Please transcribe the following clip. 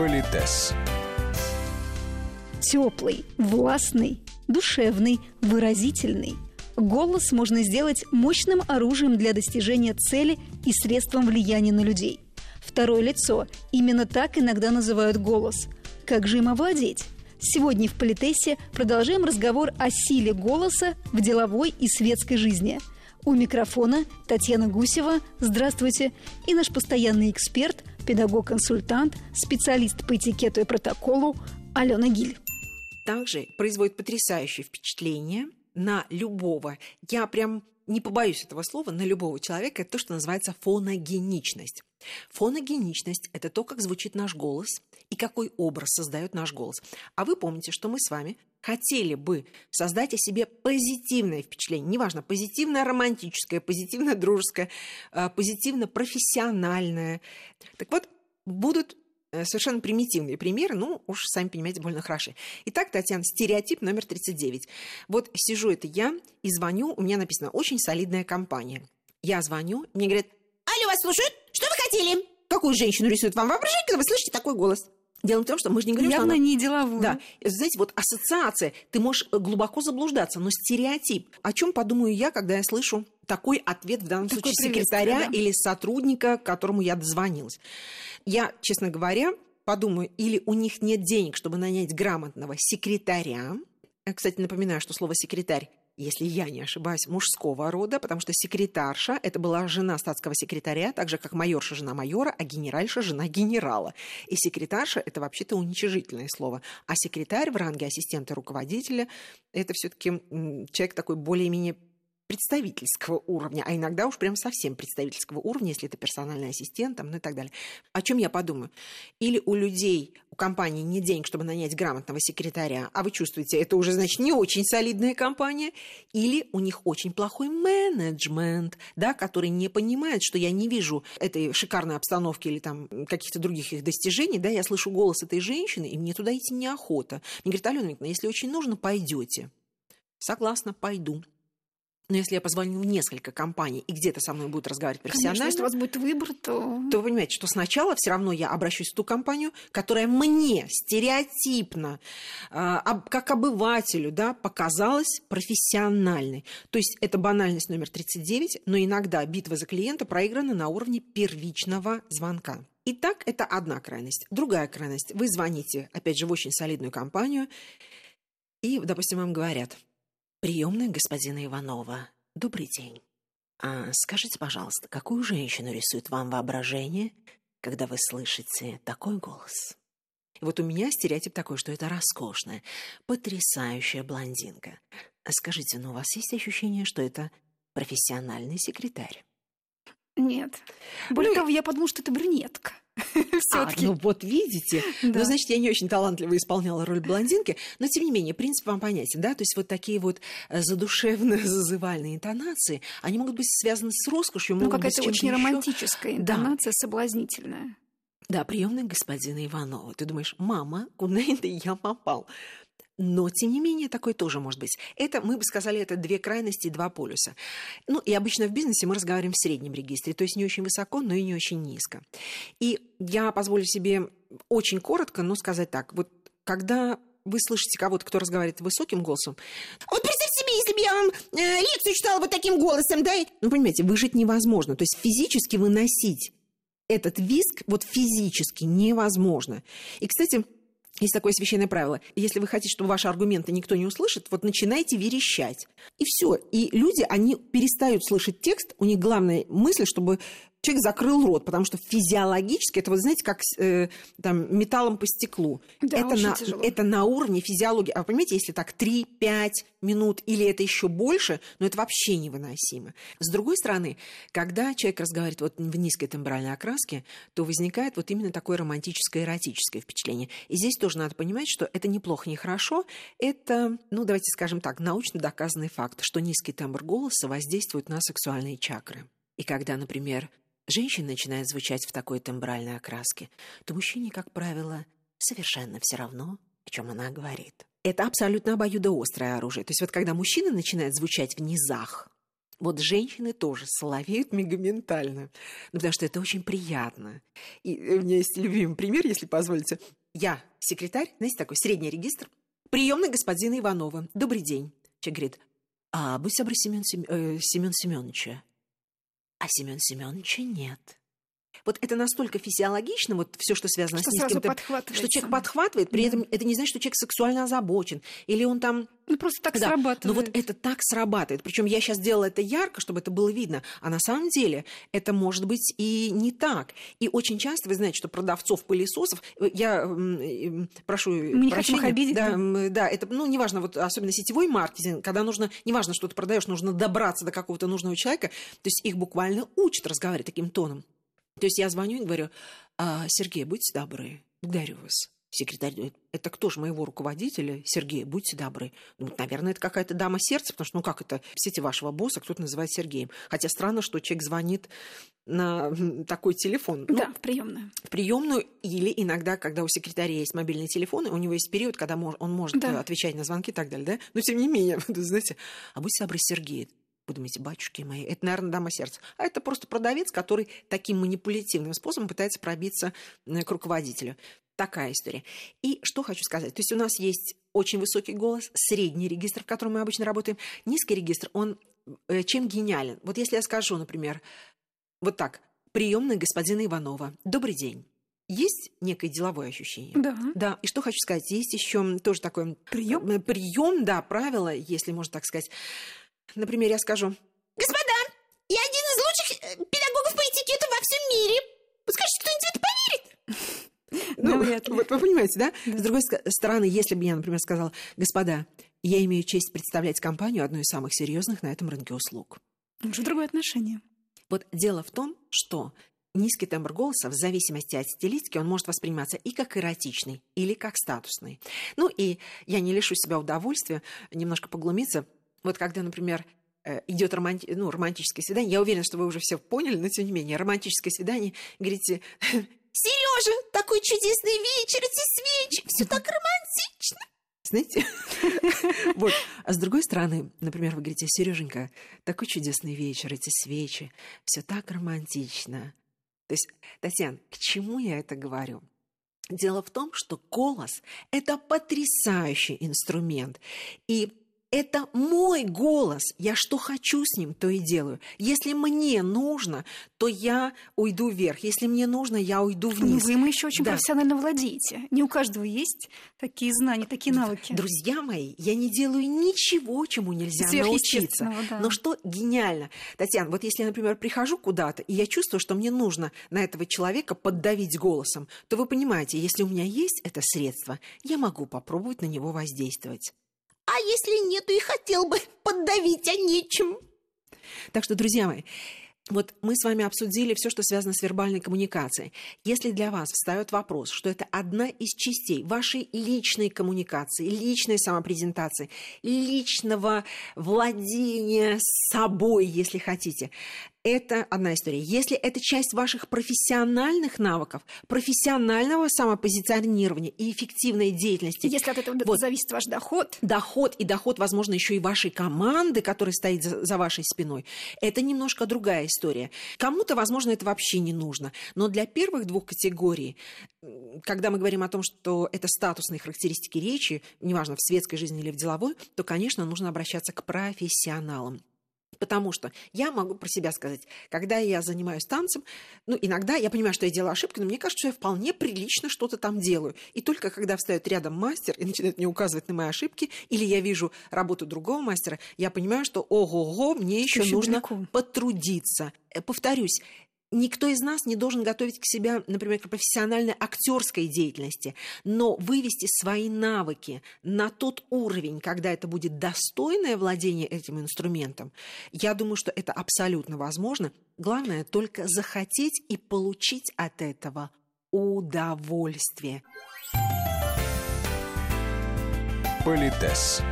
Политес. Теплый, властный, душевный, выразительный. Голос можно сделать мощным оружием для достижения цели и средством влияния на людей. Второе лицо. Именно так иногда называют голос. Как же им овладеть? Сегодня в Политесе продолжаем разговор о силе голоса в деловой и светской жизни. У микрофона Татьяна Гусева. Здравствуйте. И наш постоянный эксперт, педагог-консультант, специалист по этикету и протоколу Алена Гиль. Также производит потрясающее впечатление на любого. Я прям не побоюсь этого слова, на любого человека, это то, что называется фоногеничность. Фоногеничность – это то, как звучит наш голос и какой образ создает наш голос. А вы помните, что мы с вами хотели бы создать о себе позитивное впечатление, неважно, позитивное романтическое, позитивно дружеское, а, позитивно профессиональное. Так вот, будут э, совершенно примитивные примеры, ну, уж сами понимаете, больно хороши. Итак, Татьяна, стереотип номер 39. Вот сижу это я и звоню, у меня написано «очень солидная компания». Я звоню, мне говорят «Алло, вас слушают? Что вы хотели?» Какую женщину рисует вам воображение, когда вы слышите такой голос? Дело в том, что мы же не говорим, Явно что она... не деловую. Да, знаете, вот ассоциация, ты можешь э, глубоко заблуждаться, но стереотип. О чем подумаю я, когда я слышу такой ответ в данном Такое случае секретаря да? или сотрудника, к которому я дозвонилась? Я, честно говоря, подумаю, или у них нет денег, чтобы нанять грамотного секретаря. Э, Кстати, напоминаю, что слово секретарь если я не ошибаюсь, мужского рода, потому что секретарша – это была жена статского секретаря, так же, как майорша – жена майора, а генеральша – жена генерала. И секретарша – это вообще-то уничижительное слово. А секретарь в ранге ассистента руководителя – это все таки человек такой более-менее представительского уровня, а иногда уж прям совсем представительского уровня, если это персональный ассистент там, ну и так далее. О чем я подумаю? Или у людей, у компании нет денег, чтобы нанять грамотного секретаря, а вы чувствуете, это уже, значит, не очень солидная компания, или у них очень плохой менеджмент, да, который не понимает, что я не вижу этой шикарной обстановки или там каких-то других их достижений, да, я слышу голос этой женщины, и мне туда идти неохота. Мне говорит, Алена Викторовна, если очень нужно, пойдете. Согласна, пойду. Но если я позвоню в несколько компаний, и где-то со мной будут разговаривать профессионально... Конечно, если у вас будет выбор, то... То вы понимаете, что сначала все равно я обращусь в ту компанию, которая мне стереотипно, э, как обывателю, да, показалась профессиональной. То есть это банальность номер 39, но иногда битва за клиента проиграна на уровне первичного звонка. Итак, это одна крайность. Другая крайность. Вы звоните, опять же, в очень солидную компанию, и, допустим, вам говорят – Приемная господина Иванова. Добрый день. А скажите, пожалуйста, какую женщину рисует вам воображение, когда вы слышите такой голос? Вот у меня стереотип такой, что это роскошная, потрясающая блондинка. А скажите, ну у вас есть ощущение, что это профессиональный секретарь? Нет. Более Ну, того, я подумала, что это брюнетка. А, Все-таки. ну вот видите. Да. Ну, значит, я не очень талантливо исполняла роль блондинки, но тем не менее, принцип вам понятен, да? То есть вот такие вот э, задушевно-зазывальные интонации, они могут быть связаны с роскошью, Ну, какая-то очень романтическая Да. интонация, соблазнительная. Да, приемная господина Иванова. Ты думаешь, мама, куда это я попал? Но, тем не менее, такое тоже может быть. Это, мы бы сказали, это две крайности, два полюса. Ну, и обычно в бизнесе мы разговариваем в среднем регистре, то есть не очень высоко, но и не очень низко. И я позволю себе очень коротко, но сказать так. Вот когда вы слышите кого-то, кто разговаривает высоким голосом, вот представьте себе, если бы я вам э, лекцию читала вот таким голосом, да? Ну, понимаете, выжить невозможно. То есть физически выносить этот виск вот физически невозможно. И, кстати, есть такое священное правило. Если вы хотите, чтобы ваши аргументы никто не услышит, вот начинайте верещать. И все. И люди, они перестают слышать текст. У них главная мысль, чтобы человек закрыл рот, потому что физиологически это, вот знаете, как э, там, металлом по стеклу. Да, это, на, тяжело. это на уровне физиологии. А вы понимаете, если так 3-5 минут или это еще больше, ну это вообще невыносимо. С другой стороны, когда человек разговаривает вот в низкой тембральной окраске, то возникает вот именно такое романтическое эротическое впечатление. И здесь тоже надо понимать, что это неплохо, не хорошо. Это, ну давайте скажем так, научно доказанный факт, что низкий тембр голоса воздействует на сексуальные чакры. И когда, например, женщина начинает звучать в такой тембральной окраске, то мужчине, как правило, совершенно все равно, о чем она говорит. Это абсолютно обоюдоострое оружие. То есть вот когда мужчина начинает звучать в низах, Вот женщины тоже соловеют мегаментально, ну, потому что это очень приятно. И у меня есть любимый пример, если позволите. Я секретарь, знаете, такой средний регистр, приемный господина Иванова. Добрый день. Человек говорит, а будь добры, Семен, Сем... э, Семен Семеновича. А Семен Семеновича нет. Вот это настолько физиологично, вот все, что связано что с низким что человек подхватывает, при да. этом это не значит, что человек сексуально озабочен, или он там... Ну, просто так да. срабатывает. Но вот это так срабатывает. Причем я сейчас делала это ярко, чтобы это было видно, а на самом деле это может быть и не так. И очень часто, вы знаете, что продавцов пылесосов, э, я прошу Мы не хотим их обидеть. Да, да. да, это, ну, неважно, вот особенно сетевой маркетинг, когда нужно, неважно, что ты продаешь, нужно добраться до какого-то нужного человека, то есть их буквально учат разговаривать таким тоном. То есть я звоню и говорю, а, Сергей, будьте добры, благодарю вас. Секретарь говорит, это кто же моего руководителя? Сергей, будьте добры. Ну, наверное, это какая-то дама сердца, потому что, ну как это, в сети вашего босса кто-то называет Сергеем. Хотя странно, что человек звонит на такой телефон. Ну, да, в приемную. В приемную или иногда, когда у секретаря есть мобильный телефон, у него есть период, когда он может да. отвечать на звонки и так далее, да? Но тем не менее, знаете, а будьте добры, Сергей, вы думаете, батюшки мои, это, наверное, дама сердца. А это просто продавец, который таким манипулятивным способом пытается пробиться к руководителю. Такая история. И что хочу сказать. То есть у нас есть очень высокий голос, средний регистр, в котором мы обычно работаем. Низкий регистр, он э, чем гениален? Вот если я скажу, например, вот так, приемная господина Иванова, добрый день. Есть некое деловое ощущение. Да. Да. И что хочу сказать, есть еще тоже такой прием, прием, да, правило, если можно так сказать. Например, я скажу, «Господа, я один из лучших э, педагогов по этикету во всем мире. Скажите, кто-нибудь в это поверит?» Ну, вот вы понимаете, да? да? С другой стороны, если бы я, например, сказала, «Господа, я имею честь представлять компанию, одну из самых серьезных на этом рынке услуг». Уже другое отношение. Вот дело в том, что низкий тембр голоса, в зависимости от стилистики, он может восприниматься и как эротичный, или как статусный. Ну и я не лишу себя удовольствия немножко поглумиться вот когда, например, э, идет романти... ну, романтическое свидание, я уверена, что вы уже все поняли, но тем не менее, романтическое свидание, говорите, Сережа, такой чудесный вечер, эти свечи, все так романтично. Знаете? вот. А с другой стороны, например, вы говорите, Сереженька, такой чудесный вечер, эти свечи, все так романтично. То есть, Татьяна, к чему я это говорю? Дело в том, что голос – это потрясающий инструмент. И это мой голос. Я что хочу с ним, то и делаю. Если мне нужно, то я уйду вверх. Если мне нужно, я уйду ну, вниз. Вы им еще очень да. профессионально владеете. Не у каждого есть такие знания, такие навыки. Друзья мои, я не делаю ничего, чему нельзя научиться. Да. Но что гениально. Татьяна, вот если я, например, прихожу куда-то, и я чувствую, что мне нужно на этого человека поддавить голосом, то вы понимаете, если у меня есть это средство, я могу попробовать на него воздействовать. Если нету и хотел бы поддавить, а нечем? Так что, друзья мои, вот мы с вами обсудили все, что связано с вербальной коммуникацией. Если для вас встает вопрос, что это одна из частей вашей личной коммуникации, личной самопрезентации, личного владения собой, если хотите, это одна история. Если это часть ваших профессиональных навыков, профессионального самопозиционирования и эффективной деятельности. Если от этого вот, зависит ваш доход. Доход и доход, возможно, еще и вашей команды, которая стоит за, за вашей спиной, это немножко другая история. Кому-то, возможно, это вообще не нужно. Но для первых двух категорий, когда мы говорим о том, что это статусные характеристики речи, неважно, в светской жизни или в деловой, то, конечно, нужно обращаться к профессионалам. Потому что я могу про себя сказать, когда я занимаюсь танцем, ну, иногда я понимаю, что я делаю ошибку, но мне кажется, что я вполне прилично что-то там делаю. И только когда встает рядом мастер и начинает мне указывать на мои ошибки, или я вижу работу другого мастера, я понимаю, что ого-го, мне еще нужно далеко. потрудиться. Э, повторюсь, Никто из нас не должен готовить к себе, например, к профессиональной актерской деятельности, но вывести свои навыки на тот уровень, когда это будет достойное владение этим инструментом, я думаю, что это абсолютно возможно. Главное только захотеть и получить от этого удовольствие. Политес.